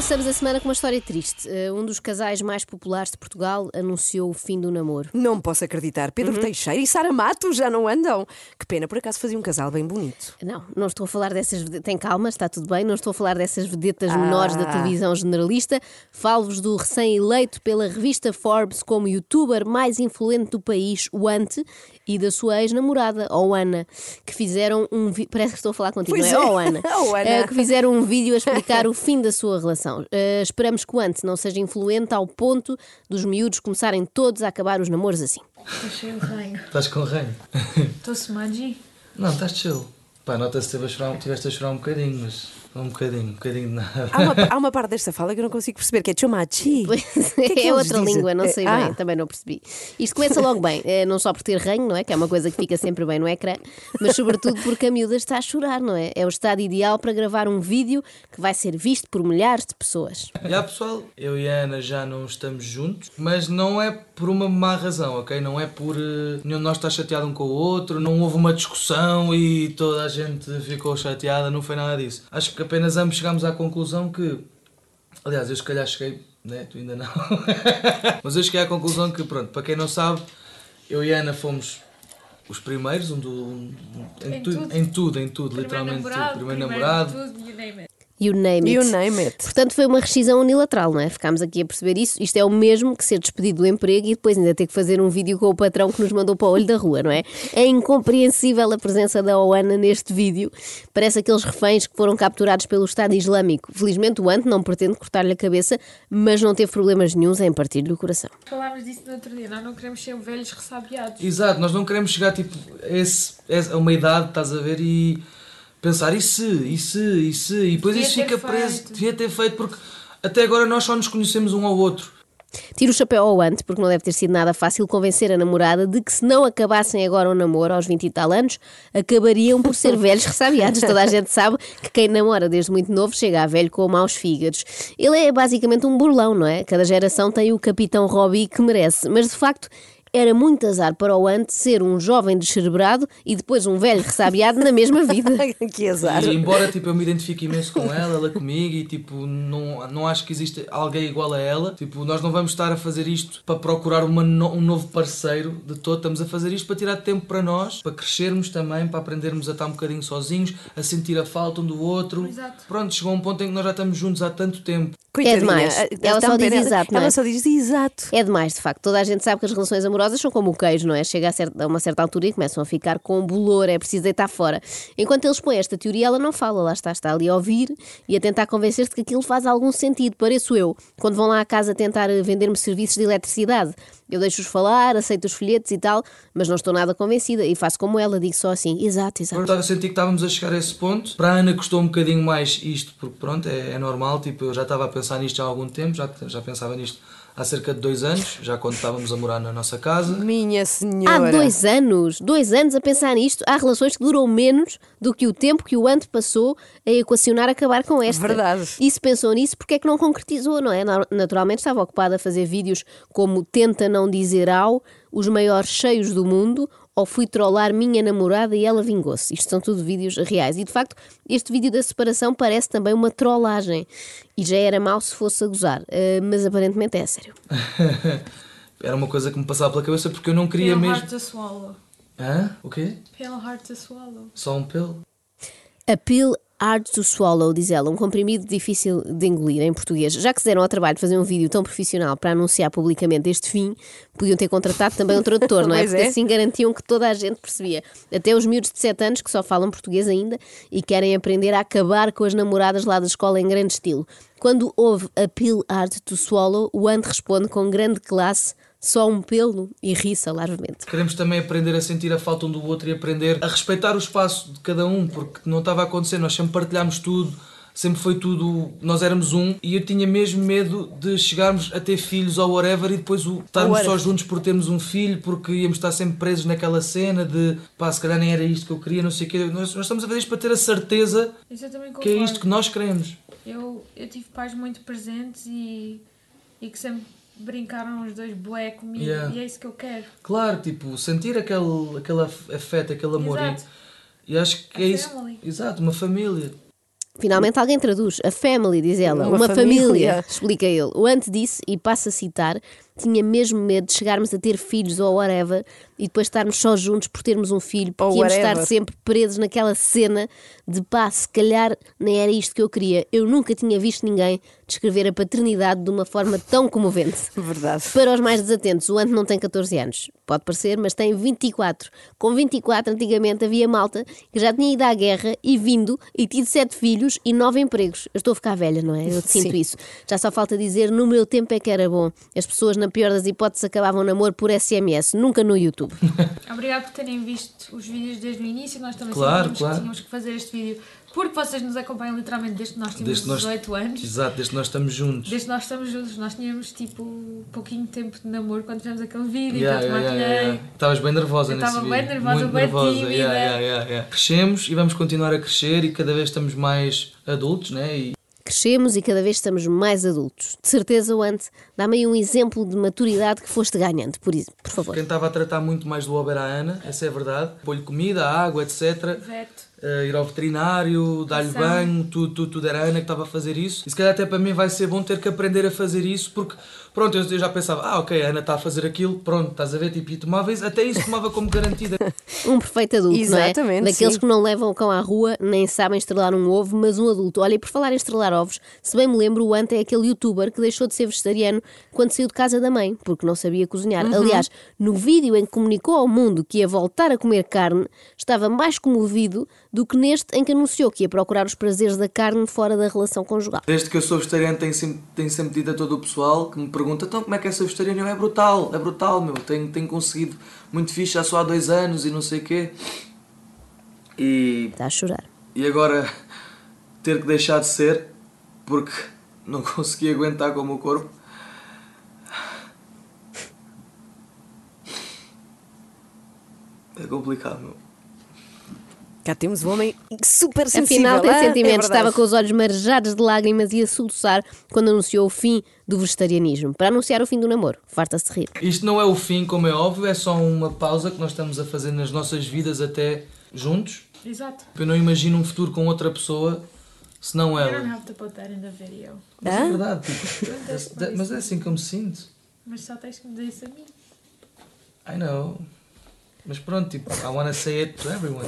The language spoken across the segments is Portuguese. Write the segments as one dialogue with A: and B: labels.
A: Começamos a semana com uma história triste. Uh, Um dos casais mais populares de Portugal anunciou o fim do namoro.
B: Não posso acreditar. Pedro Teixeira e Sara Mato já não andam. Que pena, por acaso fazia um casal bem bonito.
A: Não, não estou a falar dessas. Tem calma, está tudo bem. Não estou a falar dessas vedetas menores da televisão generalista. Falo-vos do recém-eleito pela revista Forbes como youtuber mais influente do país, o Ante, e da sua ex-namorada, a Ana, que fizeram um vídeo. Parece que estou a falar contigo,
B: Pois
A: não é?
B: é.
A: Oh, Ana.
B: Oh, Ana.
A: Eh, que fizeram um vídeo a explicar o fim da sua relação. Eh, esperamos que o Ante não seja influente ao ponto dos miúdos começarem todos a acabar os namoros assim.
C: Estou cheio de ranho.
D: Estás com ranho?
C: Estou smudgy.
D: Não, estás chill. Pá, nota-se que esteve a chorar, tiveste a chorar um bocadinho, mas um bocadinho, um bocadinho de nada.
B: Há uma, há uma parte desta fala que eu não consigo perceber, que é chomachi.
A: Pois,
B: que é que
A: é outra
B: dizem?
A: língua, não sei
B: Ah.
A: bem, também não percebi. Isto começa logo bem, eh, não só por ter ranho, não é? Que é uma coisa que fica sempre bem no ecrã, mas sobretudo porque a miúda está a chorar, não é? É o estado ideal para gravar um vídeo que vai ser visto por milhares de pessoas.
D: Já pessoal, eu e a Ana já não estamos juntos, mas não é por uma má razão, ok? Não é por eh, nenhum de nós estar chateado um com o outro, não houve uma discussão e toda a gente ficou chateada, não foi nada disso. Acho que apenas ambos chegámos à conclusão que. Aliás, eu se calhar cheguei, né? Tu ainda não. mas eu cheguei à conclusão que, pronto, para quem não sabe, eu e a Ana fomos. Os primeiros, um do, um- em,
C: Em
D: tudo, em tudo, em tudo,
C: Primeiro
D: literalmente
C: namorado,
D: tudo. Primeiro namorado,
C: tudo, you name it.
A: You name it. Portanto, foi uma rescisão unilateral, não é? Ficámos aqui a perceber isso. Isto é o mesmo que ser despedido do emprego e depois ainda ter que fazer um vídeo com o patrão que nos mandou para o olho da rua, não é? É incompreensível a presença da Oana neste vídeo. Parece aqueles reféns que foram capturados pelo Estado Islâmico. Felizmente, o Ante não pretende cortar-lhe a cabeça, mas não teve problemas nenhums em partir-lhe o coração.
C: Falámos disso no outro dia, nós não queremos ser velhos ressabiados.
D: Exato, nós não queremos chegar tipo, a, esse, a uma idade, estás a ver, e pensar e se, e se, e se, e depois
C: Devia
D: isso fica preso,
C: feito.
D: devia ter feito, porque até agora nós só nos conhecemos um ao outro.
A: Tiro o chapéu ao Ante, porque não deve ter sido nada fácil convencer a namorada de que se não acabassem agora o namoro aos 20 e tal anos, acabariam por ser velhos ressabiados. Toda a gente sabe que quem namora desde muito novo chega a velho com maus fígados. Ele é basicamente um burlão, não é? Cada geração tem o capitão Robbie que merece, mas de facto era muito azar para o Ante ser um jovem descerebrado e depois um velho ressabiado na mesma vida.
B: que azar.
D: E embora tipo, eu me identifique imenso com ela, ela comigo, e tipo, não, não acho que existe alguém igual a ela, tipo, nós não vamos estar a fazer isto para procurar uma no- um novo parceiro de todo, estamos a fazer isto para tirar tempo para nós, para crescermos também, para aprendermos a estar um bocadinho sozinhos, a sentir a falta um do outro.
C: Exato.
D: Pronto, chegou um ponto em que nós já estamos juntos há tanto tempo.
B: Coitadinha.
A: demais.
B: Ah,
A: Ela só
B: pena.
A: diz exato, não
B: Ela
A: é?
B: só diz exato.
A: É demais, de facto. Toda a gente sabe que as relações amorosas são como o queijo, não é? Chega a, certa- a uma certa altura e começam a ficar com bolor, é preciso deitar fora. Enquanto eles põem esta teoria, ela não fala, lá está, está ali a ouvir e a tentar convencer-te que aquilo faz algum sentido. Pareço eu, quando vão lá à casa tentar eh, vender-me serviços de eletricidade. Eu deixo-os falar, aceito os folhetos e tal, mas não estou nada convencida e faço como ela, digo só assim, exato, exato.
D: Eu senti que estávamos a chegar a esse ponto. Para a Ana custou um bocadinho mais isto, porque pronto, é, é normal. Tipo, eu já estava a pensar nisto há algum tempo, já, já pensava nisto há cerca de dois anos, já quando estávamos a morar na nossa casa.
B: Minha senhora.
A: Há dois anos, dois anos a pensar nisto. Há relações que duram menos do que o tempo que o Ante passou a equacionar acabar com esta.
B: Verdade.
A: E se pensou nisso, porque é que não concretizou, não é? Na- Naturalmente estava ocupado a fazer vídeos como Tenta Não Dizer Ao, os maiores cheios do mundo, ou Fui Trollar Minha Namorada e Ela Vingou-se. Isto são tudo vídeos reais. E de facto, este vídeo da separação parece também uma trollagem. E já era mau se fosse a gozar, eh, mas aparentemente é sério.
D: Era uma coisa que me passava pela cabeça porque eu não queria
C: Pale
D: mesmo.
C: heart to swallow.
D: Hã? O quê?
C: Pale heart to swallow.
D: Só um pelo?
A: A pill hard to swallow, diz ela, um comprimido difícil de engolir em português. Já que se deram ao trabalho de fazer um vídeo tão profissional para anunciar publicamente este fim, podiam ter contratado também um tradutor, não é? Porque
B: é.
A: assim garantiam que toda a gente percebia. Até os miúdos de 7 anos que só falam português ainda e querem aprender a acabar com as namoradas lá da escola em grande estilo. Quando houve a pill hard to swallow, o Ant responde com grande classe, só um pelo e ri-se largamente.
D: Queremos também aprender a sentir a falta um do outro e aprender a respeitar o espaço de cada um, porque não estava a acontecer, nós sempre partilhámos tudo, sempre foi tudo, nós éramos um, e eu tinha mesmo medo de chegarmos a ter filhos ou whatever e depois o, estarmos
B: Whatever.
D: só juntos por termos um filho, porque íamos estar sempre presos naquela cena de pá, se calhar nem era isto que eu queria, não sei o quê. Nós, nós estamos a fazer isto para ter a certeza
C: Isso
D: que é isto que nós queremos.
C: Eu, eu tive pais muito presentes e e que sempre brincaram os dois bué comigo.
D: Yeah.
C: E é isso que eu quero.
D: Claro, tipo, sentir aquele, aquele af- afeto, aquele amor.
C: Exato.
D: E, e acho que
C: A
D: é isso.
C: family.
D: Exato, uma família.
A: Finalmente alguém traduz. A family, diz ela.
B: Uma
A: Uma, família.
B: família.
A: explica ele. O antes disse, e passo a citar, tinha mesmo medo de chegarmos a ter filhos ou whatever e depois estarmos só juntos por termos um filho, porque
B: Ou
A: íamos
B: whatever.
A: estar sempre presos naquela cena de pá, se calhar nem era isto que eu queria. Eu nunca tinha visto ninguém descrever a paternidade de uma forma tão comovente.
B: Verdade.
A: Para os mais desatentos, o Ant não tem 14 anos. Pode parecer, mas tem 24. Com 24, antigamente havia malta que já tinha ido à guerra e vindo e tido sete filhos e nove empregos. Eu estou a ficar velha, não é? Eu sinto
B: Sim.
A: isso. Já só falta dizer, no meu tempo é que era bom. As pessoas, na pior das hipóteses, acabavam o namoro por SMS, nunca no YouTube.
C: Obrigado por terem visto os vídeos desde o início. Nós também
D: Claro,
C: sabíamos
D: claro.
C: que tínhamos que fazer este vídeo porque vocês nos acompanham literalmente desde que nós tínhamos
D: Desde que nós,
C: 18 anos.
D: Exato, desde que nós estamos juntos.
C: Desde que nós estamos juntos, nós tínhamos tipo pouquinho tempo de namoro quando fizemos aquele vídeo
D: Yeah,
C: que eu te
D: yeah,
C: maquilhei.
D: yeah, yeah. Estavas bem nervosa
C: Eu
D: nesse
C: estava
D: vídeo.
C: bem nervosa,
D: Muito
C: bem
D: nervosa.
C: tímida.
D: Yeah, yeah, yeah, yeah. Crescemos e vamos continuar a crescer e cada vez estamos mais adultos, né? E
A: Crescemos e cada vez estamos mais adultos. De certeza, o Ant, dá-me aí um exemplo de maturidade que foste ganhando, por, isso, por favor.
D: quem estava a tratar muito mais do Uber à Ana, essa é a verdade. Pôr-lhe comida, água, etc.
C: Veto.
D: eh, ir ao veterinário, dar-lhe banho, tudo, tudo, tudo era a Ana que estava a fazer isso. E se calhar até para mim vai ser bom ter que aprender a fazer isso, porque pronto, eu, já pensava, ah, ok, a Ana está a fazer aquilo, pronto, estás a ver, tipo, e tomava isso, até isso tomava como garantida.
A: Um perfeito adulto, não é?
B: Exatamente,
A: Daqueles
B: sim.
A: que não levam o cão à rua, nem sabem estrelar um ovo, mas um adulto. Olha, e por falar em estrelar ovos, se bem me lembro, o Ant é aquele youtuber que deixou de ser vegetariano quando saiu de casa da mãe, porque não sabia cozinhar.
B: Uhum.
A: Aliás, no vídeo em que comunicou ao mundo que ia voltar a comer carne, estava mais comovido do que neste em que anunciou que ia procurar os prazeres da carne fora da relação conjugal.
D: Desde que eu sou vegetariano tenho sempre, tenho sempre dito a todo o pessoal que me pergunta então como é que é ser vegetariano? Eu, é brutal, é brutal, meu, tenho, tenho conseguido muito fixe já só há dois anos e não sei o quê. E
A: Está a chorar.
D: E agora ter que deixar de ser porque não consegui aguentar com o meu corpo. É complicado, meu.
B: Cá temos um homem super sensível.
A: Afinal, tem
B: ah, é
A: sentimentos.
B: verdade.
A: Estava com os olhos marejados de lágrimas e a soluçar quando anunciou o fim do vegetarianismo. Para anunciar o fim do namoro. Farta-se de rir.
D: Isto não é o fim, como é óbvio, é só uma pausa que nós estamos a fazer nas nossas vidas até juntos.
C: Exato.
D: Eu não imagino um futuro com outra pessoa se não
C: You don't
D: ela.
C: have to put that in the video.
D: Mas é
B: Hã?
D: verdade, tipo, é- mas é assim que eu me sinto.
C: Mas só tens que me dizer isso a mim.
D: I know. Mas pronto, tipo, I wanna say it to everyone.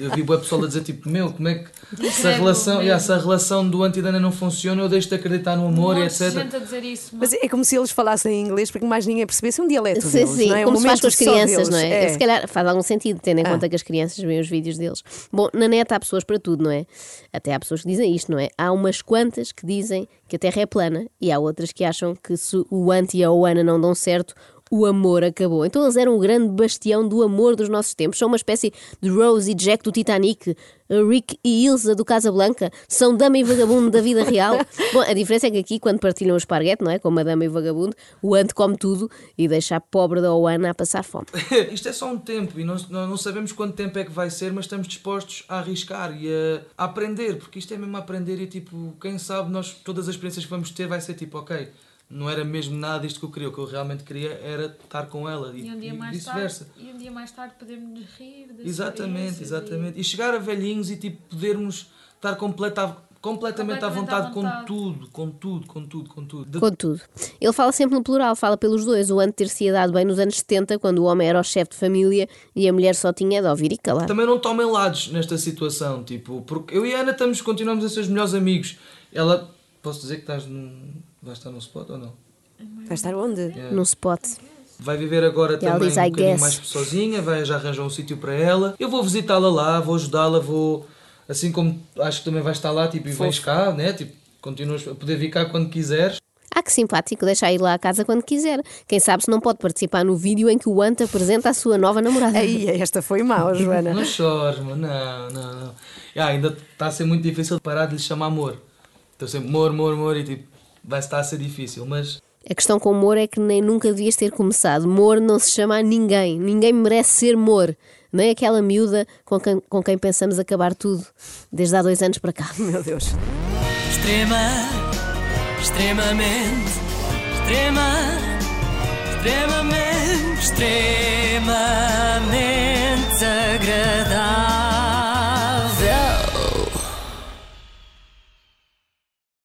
D: Eu vi boa pessoa a dizer tipo, meu, como é que se a relação,
C: mesmo.
D: yeah, se a relação do antidana não funciona, eu deixo de acreditar no amor
C: um
D: e etc.
C: gente a dizer isso.
B: Mas é como se eles falassem inglês para que mais ninguém percebesse um dialeto
A: Sim,
B: deles,
A: sim,
B: não é?
A: como
B: Um
A: se faz com as crianças,
B: deles.
A: não é? Se calhar faz algum sentido, tendo em
B: Ah.
A: conta que as crianças veem os vídeos deles. Bom, na net há pessoas para tudo, não é? Até há pessoas que dizem isto, não é? Há umas quantas que dizem que a Terra é plana e há outras que acham que se o Ant e a Oana não dão certo, o amor acabou. Então eles eram um grande bastião do amor dos nossos tempos. São uma espécie de Rose e Jack do Titanic, Rick e Ilsa do Casablanca. São dama e vagabundo da vida real. Bom, a diferença é que aqui, quando partilham o esparguete, não é? Como a dama e o vagabundo, o Ant come tudo e deixa a pobre da Oana a passar fome.
D: Isto é só um tempo e não, não sabemos quanto tempo é que vai ser, mas estamos dispostos a arriscar e a aprender, porque isto é mesmo aprender e tipo, quem sabe nós, todas as experiências que vamos ter vai ser tipo, ok, não era mesmo nada disto que eu queria, o que eu realmente queria era estar com ela e,
C: E um dia
D: e
C: mais
D: vice-versa.
C: tarde, e um dia mais tarde podemos rir das
D: Exatamente, exatamente. E chegar a velhinhos e tipo podermos estar completa, completamente, à
C: Completamente
D: vontade,
C: à vontade.
D: com tudo, com tudo, com tudo, com tudo. De-
A: Contudo, ele fala sempre no plural, fala pelos dois. O Ant ter-se dado bem nos anos 70, quando o homem era o chefe de família e a mulher só tinha de ouvir e calar.
D: Também não tomem lados nesta situação, tipo, porque eu e a Ana estamos, continuamos a ser os melhores amigos. Ela, posso dizer que estás num. Vais estar num spot ou não?
B: Vai estar onde?
A: Num spot.
D: Vai viver agora
A: ela
D: também
A: diz,
D: um
A: "I
D: bocadinho
A: guess."
D: mais sozinha, vai já arranjar um sítio para ela. Eu vou visitá-la lá, vou ajudá-la, vou. Assim como acho que também vais estar lá, tipo, e vens cá, né? Tipo, continuas a poder vir cá quando quiseres.
A: Ah, que simpático, deixa ir lá à casa quando quiser. Quem sabe se não pode participar no vídeo em que o Ant apresenta a sua nova namorada.
B: Aí, esta foi mal, Joana.
D: Não chores, mano, não, não, não. Ah, ainda está a ser muito difícil parar de lhe chamar amor. Estou sempre amor, amor, amor e tipo, vai estar a ser difícil, mas
A: a questão com o Moro é que nem nunca devias ter começado. Moro não se chama a ninguém. Ninguém merece ser Moro. Nem aquela miúda com quem, com quem pensamos acabar tudo desde há dois anos para cá.
B: Meu Deus.
E: Extrema, extremamente, extrema, extremamente, extremamente agradável.